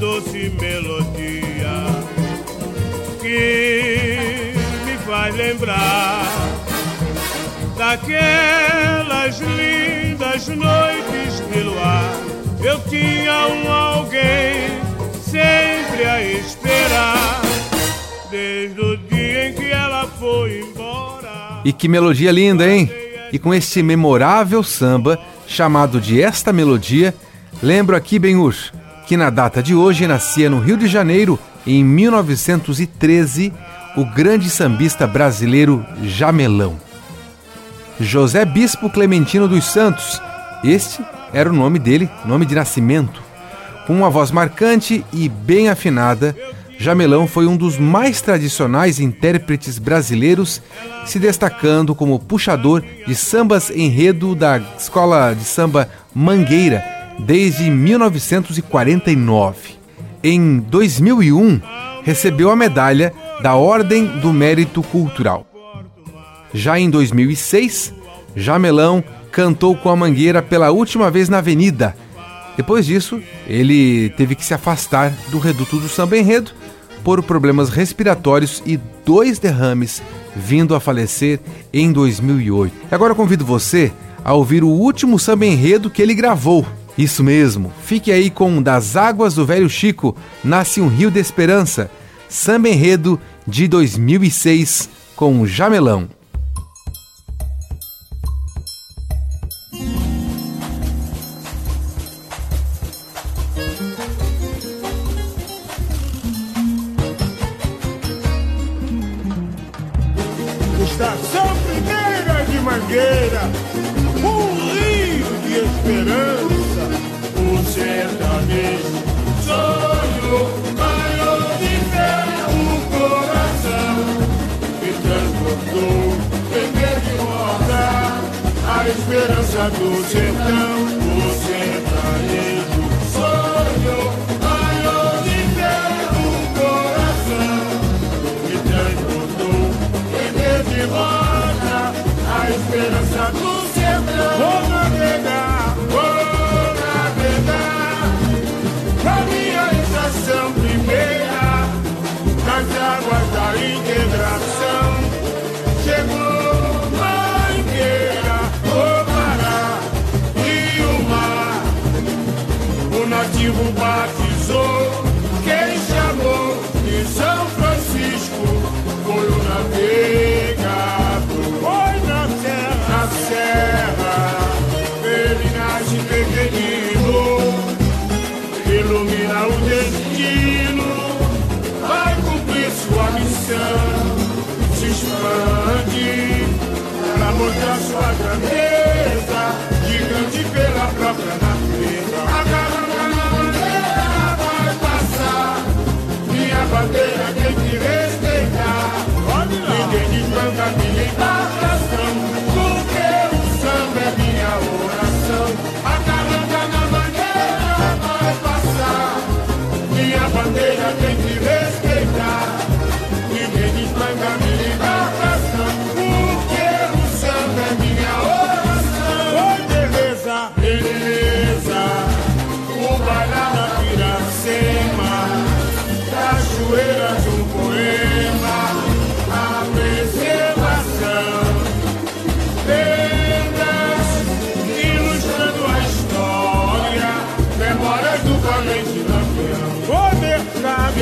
doce melodia que me faz lembrar daquelas lindas noites de luar. Eu tinha um alguém sempre a esperar, desde o dia em que ela foi embora. E que melodia linda, hein? E com esse memorável samba, chamado de Esta Melodia, lembro aqui, Benhur, que na data de hoje nascia no Rio de Janeiro, em 1913, o grande sambista brasileiro Jamelão. José Bispo Clementino dos Santos, este era o nome dele, nome de nascimento. Com uma voz marcante e bem afinada, Jamelão foi um dos mais tradicionais intérpretes brasileiros, se destacando como puxador de sambas enredo da escola de samba Mangueira desde 1949. Em 2001, recebeu a medalha da Ordem do Mérito Cultural. Já em 2006, Jamelão cantou com a Mangueira pela última vez na Avenida. Depois disso, ele teve que se afastar do reduto do samba enredo por problemas respiratórios e dois derrames, vindo a falecer em 2008. Agora convido você a ouvir o último samba enredo que ele gravou. Isso mesmo, fique aí com Das Águas do Velho Chico, Nasce um Rio de Esperança, samba enredo de 2006 com Jamelão. Do sertão, mostrar sua grandeza, gigante pela própria natureza. A carona na bandeira vai passar, minha bandeira que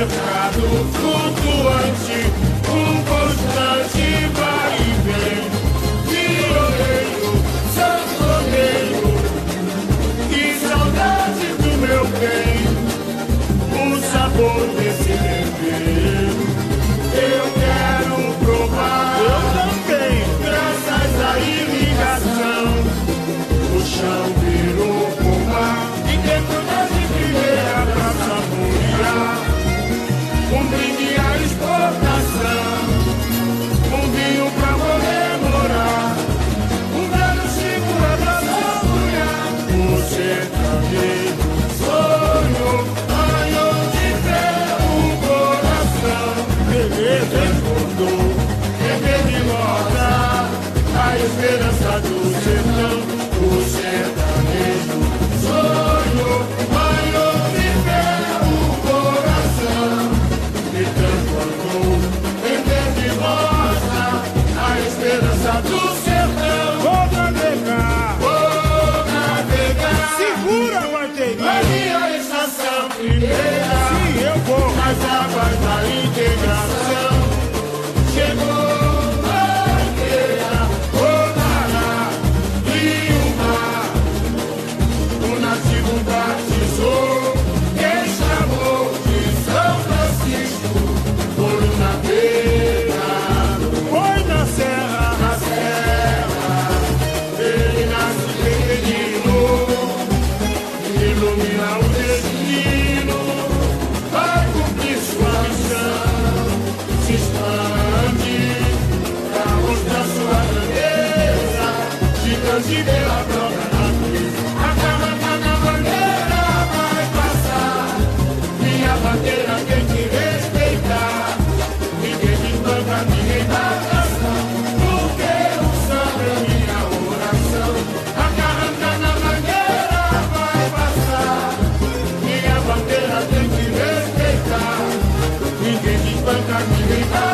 mercado flutuante, Sim, eu vou. Nas águas da Dominicana.